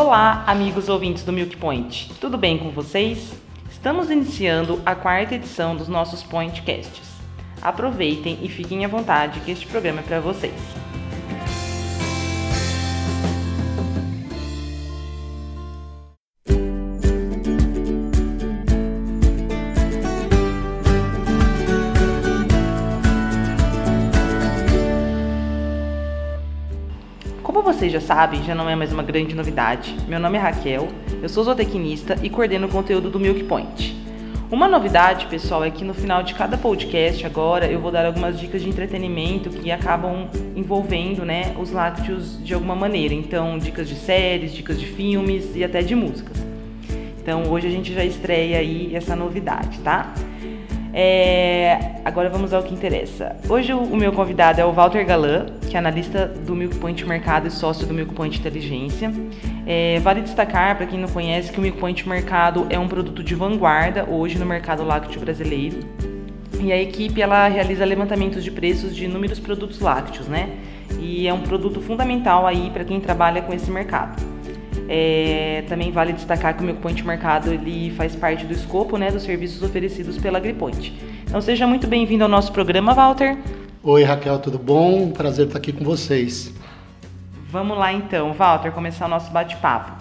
Olá, amigos ouvintes do Milk Point. Tudo bem com vocês? Estamos iniciando a quarta edição dos nossos Pointcasts. Aproveitem e fiquem à vontade que este programa é para vocês. Vocês já sabem, já não é mais uma grande novidade. Meu nome é Raquel, eu sou zootecnista e coordeno o conteúdo do Milk Point. Uma novidade, pessoal, é que no final de cada podcast agora eu vou dar algumas dicas de entretenimento que acabam envolvendo né, os lácteos de alguma maneira. Então, dicas de séries, dicas de filmes e até de músicas. Então, hoje a gente já estreia aí essa novidade, tá? É, agora vamos ao que interessa. Hoje o, meu convidado é o Walter Galan, que é analista do Milk Point Mercado e sócio do Milk Point Inteligência. É, vale destacar, para quem não conhece, que o Milk Point Mercado é um produto de vanguarda hoje no mercado lácteo brasileiro. E a equipe ela realiza levantamentos de preços de inúmeros produtos lácteos, né? E é um produto fundamental aí para quem trabalha com esse mercado. É, também vale destacar que o Milk Point Mercado ele faz parte do escopo né, dos serviços oferecidos pela AgriPoint. Então seja muito bem-vindo ao nosso programa, Walter. Oi, Raquel, tudo bom? Prazer estar aqui com vocês. Vamos lá então, Walter, começar o nosso bate-papo.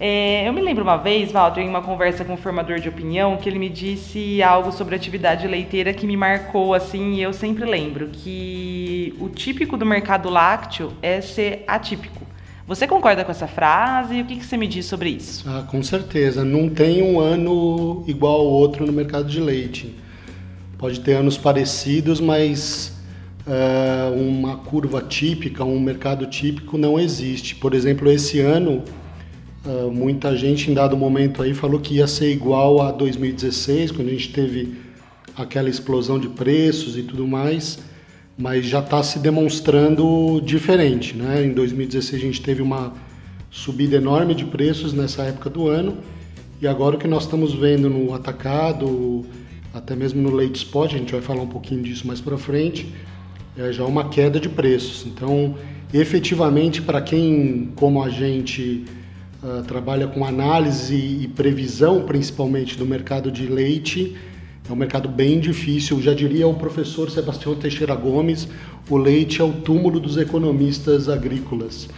É, eu me lembro uma vez, Walter, em uma conversa com um formador de opinião, que ele me disse algo sobre atividade leiteira que me marcou assim, e eu sempre lembro que o típico do mercado lácteo é ser atípico. Você concorda com essa frase? E o que, que você me diz sobre isso? Ah, com certeza. Não tem um ano igual ao outro no mercado de leite. Pode ter anos parecidos, mas uh, uma curva típica, um mercado típico não existe. Por exemplo, esse ano, uh, muita gente em dado momento aí falou que ia ser igual a 2016, quando a gente teve aquela explosão de preços e tudo mais mas já está se demonstrando diferente. Né? Em 2016 a gente teve uma subida enorme de preços nessa época do ano e agora o que nós estamos vendo no atacado, até mesmo no leite spot, a gente vai falar um pouquinho disso mais para frente, é já uma queda de preços. Então, efetivamente, para quem, como a gente, uh, trabalha com análise e previsão, principalmente do mercado de leite, é um mercado bem difícil. Já diria o professor Sebastião Teixeira Gomes, o leite é o túmulo dos economistas agrícolas,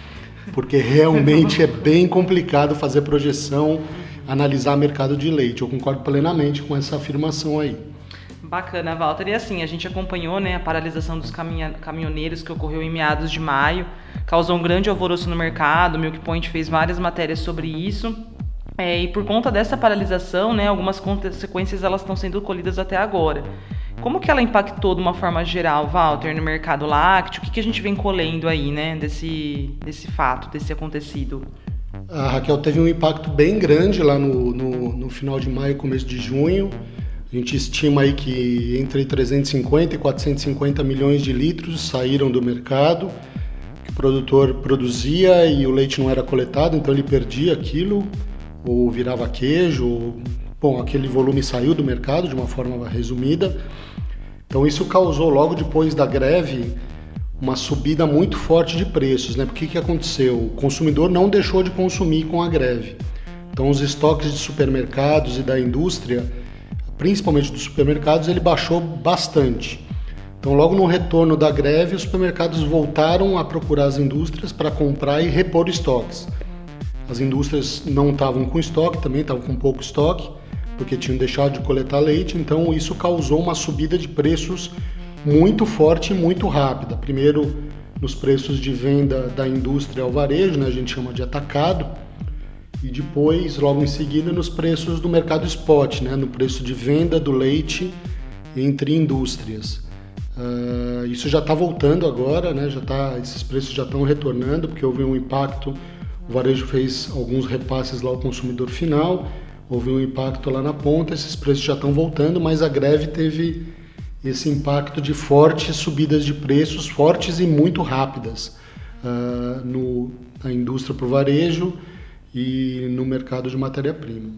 porque realmente é bem complicado fazer projeção, analisar mercado de leite. Eu concordo plenamente com essa afirmação aí. Bacana, Walter. E assim, a gente acompanhou né, a paralisação dos caminhoneiros que ocorreu em meados de maio, causou um grande alvoroço no mercado, o Milk Point fez várias matérias sobre isso. É, e por conta dessa paralisação, né, algumas consequências elas estão sendo colhidas até agora. Como que ela impactou de uma forma geral, Walter, no mercado lácteo? O que, que a gente vem colhendo aí, né, desse, desse fato, desse acontecido? A Raquel teve um impacto bem grande lá no, no, no final de maio, começo de junho. A gente estima aí que entre 350 e 450 milhões de litros saíram do mercado, que o produtor produzia e o leite não era coletado, então ele perdia aquilo ou virava queijo. Bom, aquele volume saiu do mercado de uma forma resumida. Então isso causou logo depois da greve uma subida muito forte de preços, né? Porque que aconteceu? O consumidor não deixou de consumir com a greve. Então os estoques de supermercados e da indústria, principalmente dos supermercados, ele baixou bastante. Então logo no retorno da greve, os supermercados voltaram a procurar as indústrias para comprar e repor estoques. As indústrias não estavam com estoque, também estavam com pouco estoque, porque tinham deixado de coletar leite, então isso causou uma subida de preços muito forte e muito rápida. Primeiro nos preços de venda da indústria ao varejo, né, a gente chama de atacado, e depois, logo em seguida, nos preços do mercado spot, né, no preço de venda do leite entre indústrias. Uh, isso já está voltando agora, né, já tá, esses preços já estão retornando, porque houve um impacto o varejo fez alguns repasses lá ao consumidor final, houve um impacto lá na ponta, esses preços já estão voltando, mas a greve teve esse impacto de fortes subidas de preços, fortes e muito rápidas uh, no, na indústria para o varejo e no mercado de matéria-prima.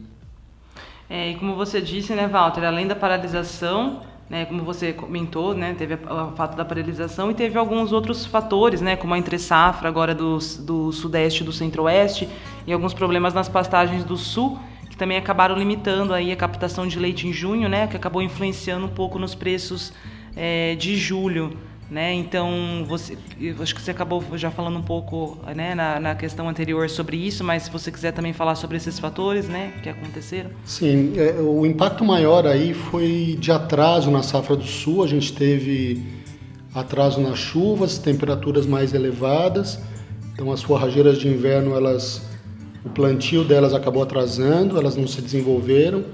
É, e como você disse, né, Walter, além da paralisação, né, como você comentou, né, teve o fato da paralisação e teve alguns outros fatores, né, como a entre safra agora do, do sudeste e do centro-oeste e alguns problemas nas pastagens do sul que também acabaram limitando aí a captação de leite em junho, né, que acabou influenciando um pouco nos preços é, de julho. Né? Então, você, acho que você acabou já falando um pouco né, na, na, questão anterior sobre isso, mas se você quiser também falar sobre esses fatores né, que aconteceram. Sim, é, o impacto maior aí foi de atraso na safra do sul. A gente teve atraso nas chuvas, temperaturas mais elevadas. Então, as forrageiras de inverno, elas, o plantio delas acabou atrasando, elas não se desenvolveram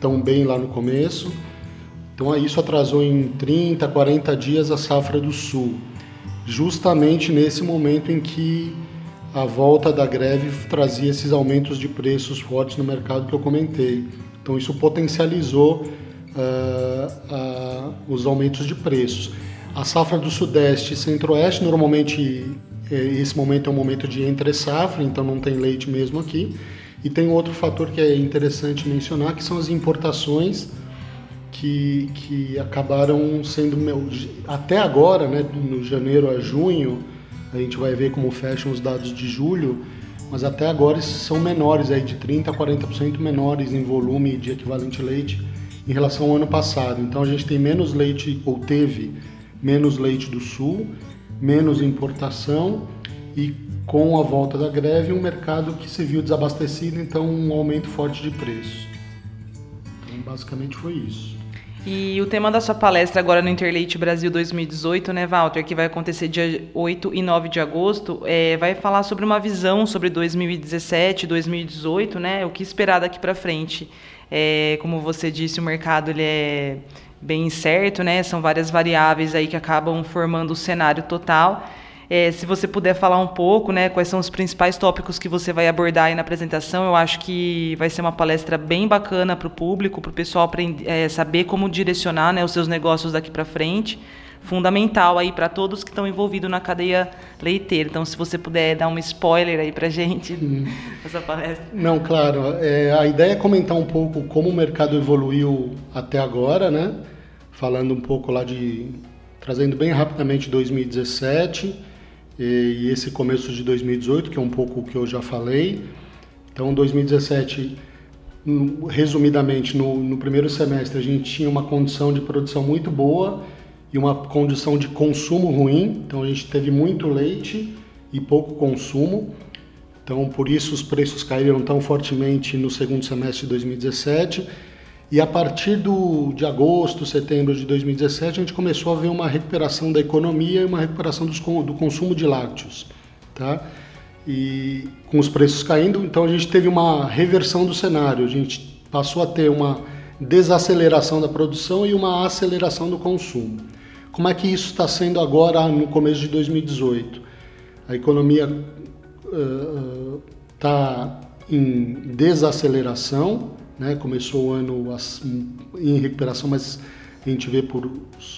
tão bem lá no começo. Então isso atrasou em 30, 40 dias a safra do sul, justamente nesse momento em que a volta da greve trazia esses aumentos de preços fortes no mercado que eu comentei. Então isso potencializou uh, uh, os aumentos de preços. A safra do Sudeste e Centro-Oeste, normalmente eh, esse momento é um momento de entre safra, então não tem leite mesmo aqui. E tem outro fator que é interessante mencionar, que são as importações que, que acabaram sendo até agora, né, no janeiro a junho, a gente vai ver como fecham os dados de julho, mas até agora são menores, aí de 30 a 40% menores em volume de equivalente leite em relação ao ano passado. Então a gente tem menos leite, ou teve menos leite do sul, menos importação e com a volta da greve um mercado que se viu desabastecido, então um aumento forte de preços. Então basicamente foi isso. E o tema da sua palestra agora no Interleite Brasil 2018, né, Walter, que vai acontecer dia 8 e 9 de agosto, é, vai falar sobre uma visão sobre 2017, 2018, né, o que esperar daqui para frente. É, como você disse, o mercado ele é bem incerto, né, são várias variáveis aí que acabam formando o cenário total. É, se você puder falar um pouco, né, quais são os principais tópicos que você vai abordar aí na apresentação, eu acho que vai ser uma palestra bem bacana para o público, para o pessoal aprender, é, saber como direcionar né, os seus negócios daqui para frente. Fundamental aí para todos que estão envolvidos na cadeia leiteira. Então, se você puder dar um spoiler aí para gente hum. essa palestra. Não, claro. É, a ideia é comentar um pouco como o mercado evoluiu até agora, né? Falando um pouco lá de trazendo bem rapidamente 2017 e esse começo de 2018, que é um pouco o que eu já falei. Então, 2017, resumidamente, no, no primeiro semestre, a gente tinha uma condição de produção muito boa e uma condição de consumo ruim. Então, a gente teve muito leite e pouco consumo. Então, por isso os preços caíram tão fortemente no segundo semestre de 2017 e a partir do, de agosto, setembro de 2017, a gente começou a ver uma recuperação da economia e uma recuperação dos, do consumo de lácteos. Tá? E com os preços caindo, então a gente teve uma reversão do cenário. A gente passou a ter uma desaceleração da produção e uma aceleração do consumo. Como é que isso está sendo agora no começo de 2018? A economia está uh, em desaceleração, né? Começou o ano em recuperação, mas a gente vê por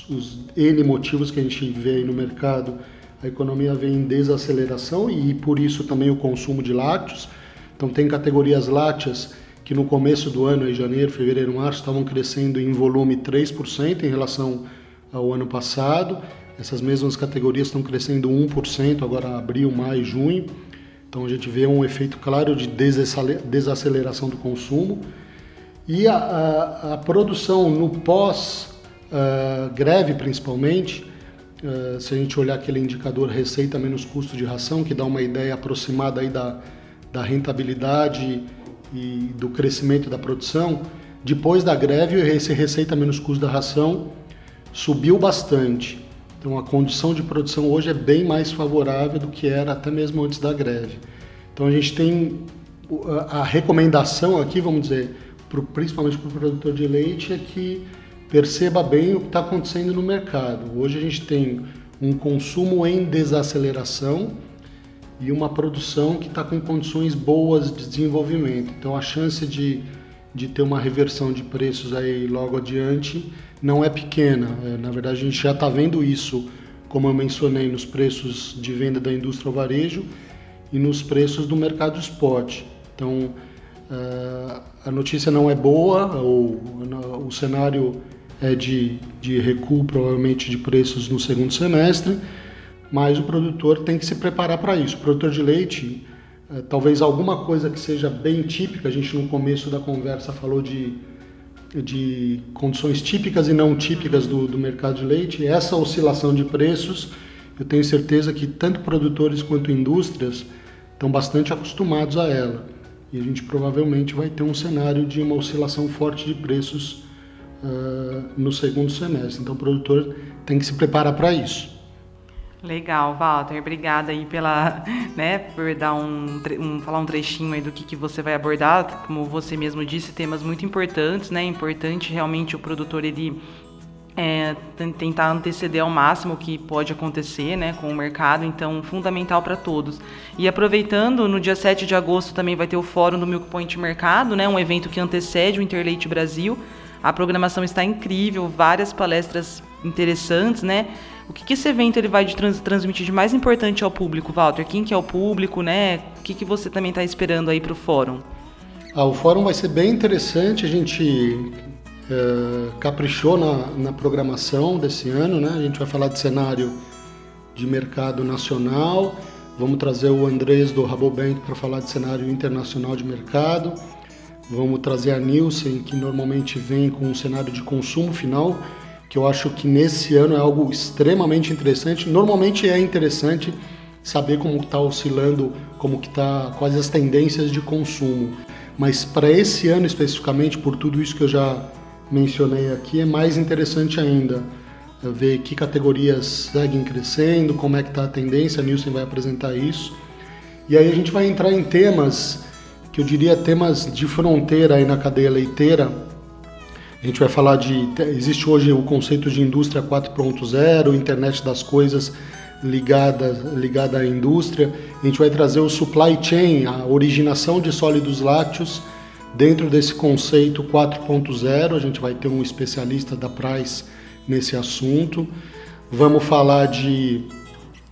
os N motivos que a gente vê aí no mercado, a economia vem em desaceleração e por isso também o consumo de lácteos. Então tem categorias lácteas que no começo do ano, em janeiro, fevereiro, março, estavam crescendo em volume 3% em relação ao ano passado. Essas mesmas categorias estão crescendo 1% agora abril, maio, junho. Então a gente vê um efeito claro de desaceleração do consumo. E a, a, a produção no pós-greve, uh, principalmente, uh, se a gente olhar aquele indicador receita menos custo de ração, que dá uma ideia aproximada aí da, da rentabilidade e do crescimento da produção, depois da greve, esse receita menos custo da ração subiu bastante. Então a condição de produção hoje é bem mais favorável do que era até mesmo antes da greve. Então a gente tem a recomendação aqui, vamos dizer, pro, principalmente para o produtor de leite, é que perceba bem o que está acontecendo no mercado. Hoje a gente tem um consumo em desaceleração e uma produção que está com condições boas de desenvolvimento. Então a chance de, de ter uma reversão de preços aí logo adiante não é pequena. É, na verdade a gente já está vendo isso, como eu mencionei, nos preços de venda da indústria ao varejo e nos preços do mercado spot. Então a notícia não é boa, ou, o cenário é de, de recuo, provavelmente, de preços no segundo semestre, mas o produtor tem que se preparar para isso. O produtor de leite, é, talvez alguma coisa que seja bem típica, a gente no começo da conversa falou de, de condições típicas e não típicas do, do mercado de leite, essa oscilação de preços, eu tenho certeza que tanto produtores quanto indústrias estão bastante acostumados a ela. E a gente provavelmente vai ter um cenário de uma oscilação forte de preços uh, no segundo semestre. Então o produtor tem que se preparar para isso. Legal, Walter. Obrigada aí pela, né, por dar um, um, falar um trechinho aí do que, que você vai abordar. Como você mesmo disse, temas muito importantes, né? Importante realmente o produtor ele é, tentar anteceder ao máximo o que pode acontecer né, com o mercado, então fundamental para todos. E aproveitando, no dia 7 de agosto também vai ter o Fórum do Milk Point Mercado, né, um evento que antecede o Interleite Brasil. A programação está incrível, várias palestras interessantes, né? O que, que esse evento ele vai trans, transmitir de mais importante ao público, Walter? Quem que é o público, né? O que, que você também está esperando aí para o fórum? Ah, o fórum vai ser bem interessante. A gente é, caprichou na, na, programação desse ano, né? A gente vai falar de cenário de mercado nacional. Vamos trazer o Andrés do Rabobank para falar de cenário internacional de mercado. Vamos trazer a Nielsen, que normalmente vem com um cenário de consumo final, que eu acho que nesse ano é algo extremamente interessante. Normalmente é interessante saber como está oscilando, como que está, quais as tendências de consumo. Mas para esse ano especificamente, por tudo isso que eu já mencionei aqui, é mais interessante ainda é ver que categorias seguem crescendo, como é que está a tendência, a Nielsen vai apresentar isso. E aí a gente vai entrar em temas que eu diria temas de fronteira aí na cadeia leiteira. A gente vai falar de. Existe hoje o conceito de indústria 4.0, internet das coisas ligada, ligada à indústria. A gente vai trazer o supply chain, a originação de sólidos lácteos dentro desse conceito 4.0. A gente vai ter um especialista da Price nesse assunto. Vamos falar de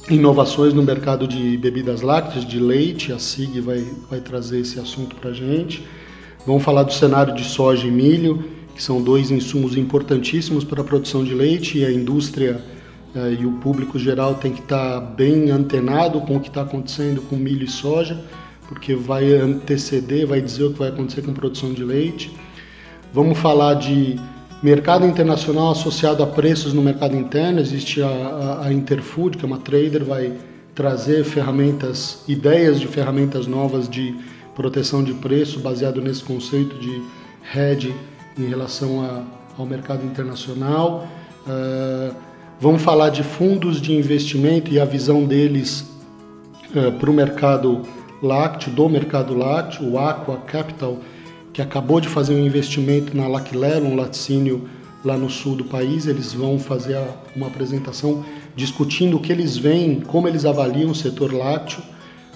inovações no mercado de bebidas lácteas, de leite, a SIG vai, vai trazer esse assunto para a gente. Vamos falar do cenário de soja e milho, que são dois insumos importantíssimos para a produção de leite e a indústria eh, e o público geral tem que estar tá bem antenado com o que está acontecendo com milho e soja, porque vai anteceder, vai dizer o que vai acontecer com produção de leite. Vamos falar de Mercado internacional associado a preços no mercado interno, existe a, a, a, Interfood, que é uma trader, vai trazer ferramentas, ideias de ferramentas novas de proteção de preço baseado nesse conceito de hedge em relação a, ao mercado internacional. Uh, vamos falar de fundos de investimento e a visão deles uh, para o mercado lácteo, do mercado lácteo, o Aqua Capital que acabou de fazer um investimento na Laclero, um laticínio lá no sul do país. Eles vão fazer uma apresentação discutindo o que eles veem, como eles avaliam o setor lácteo.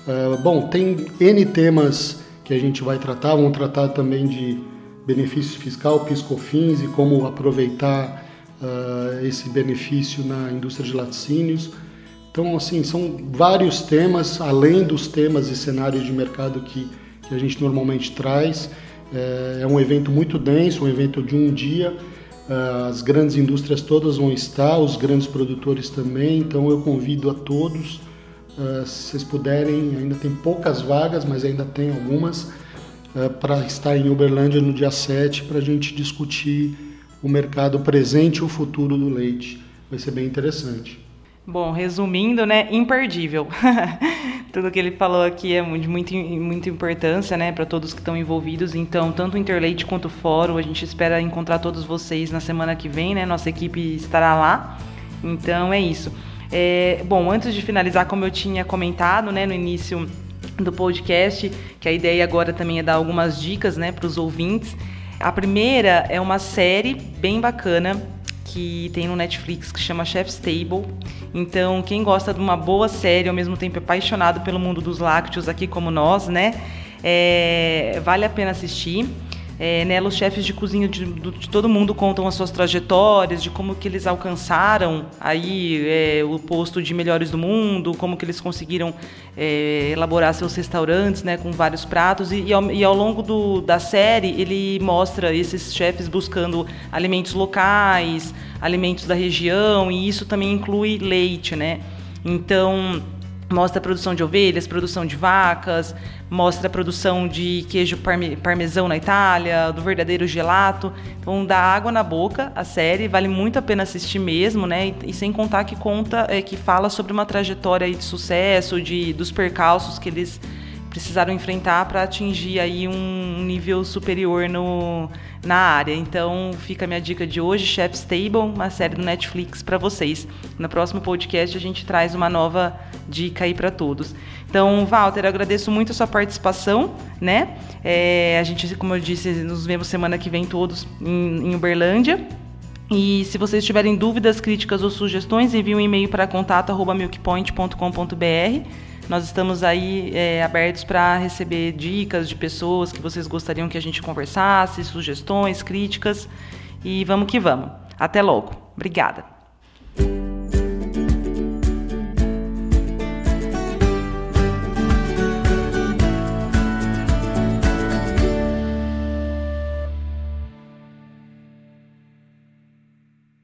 Uh, bom, tem N temas que a gente vai tratar, vamos tratar também de benefício fiscal, piscofins e como aproveitar uh, esse benefício na indústria de laticínios. Então, assim, são vários temas, além dos temas e cenários de mercado que, que a gente normalmente traz. É, é um evento muito denso, um evento de um dia. É, as grandes indústrias todas vão estar, os grandes produtores também. Então eu convido a todos, é, se vocês puderem, ainda tem poucas vagas, mas ainda tem algumas, para estar em Uberlândia no dia 7 para a gente discutir o mercado presente e o futuro do leite. Vai ser bem interessante. Bom, resumindo, né, imperdível. Tudo que ele falou aqui é de muita, muita importância, né, para todos que estão envolvidos. Então, tanto o Interleite quanto o Fórum, a gente espera encontrar todos vocês na semana que vem, né? Nossa equipe estará lá. Então, é isso. É, bom, antes de finalizar, como eu tinha comentado, né, no início do podcast, que a ideia agora também é dar algumas dicas, né, para os ouvintes. A primeira é uma série bem bacana que tem no Netflix que chama Chef's Table. Então, quem gosta de uma boa série, ao mesmo tempo apaixonado pelo mundo dos lácteos, aqui como nós, né? É, vale a pena assistir. É, nela, os chefes de cozinha de, de, todo mundo contam as suas trajetórias, de como que eles alcançaram aí é, o posto de melhores do mundo, como que eles conseguiram é, elaborar seus restaurantes, né, com vários pratos. E, e, ao, e ao, longo do, da série, ele mostra esses chefes buscando alimentos locais, alimentos da região, e isso também inclui leite, né? Então mostra a produção de ovelhas, produção de vacas, mostra a produção de queijo parme parmesão na Itália, do verdadeiro gelato. Então dá água na boca a série, vale muito a pena assistir mesmo, né? E, e sem contar que conta, é, que fala sobre uma trajetória de sucesso, de dos percalços que eles precisaram enfrentar para atingir aí um nível superior no, na área. Então fica a minha dica de hoje, Chef's Table, uma série do Netflix para vocês. No próximo podcast a gente traz uma nova dica aí para todos. Então, Walter, agradeço muito a sua participação, né? É, a gente, como eu disse, nos vemos semana que vem todos em, em Uberlândia. E se vocês tiverem dúvidas, críticas ou sugestões, envie um e-mail para contato@milkpoint.com.br. Nós estamos aí é, abertos para receber dicas de pessoas que vocês gostariam que a gente conversasse, sugestões, críticas. E vamos que vamos. Até logo. Obrigada.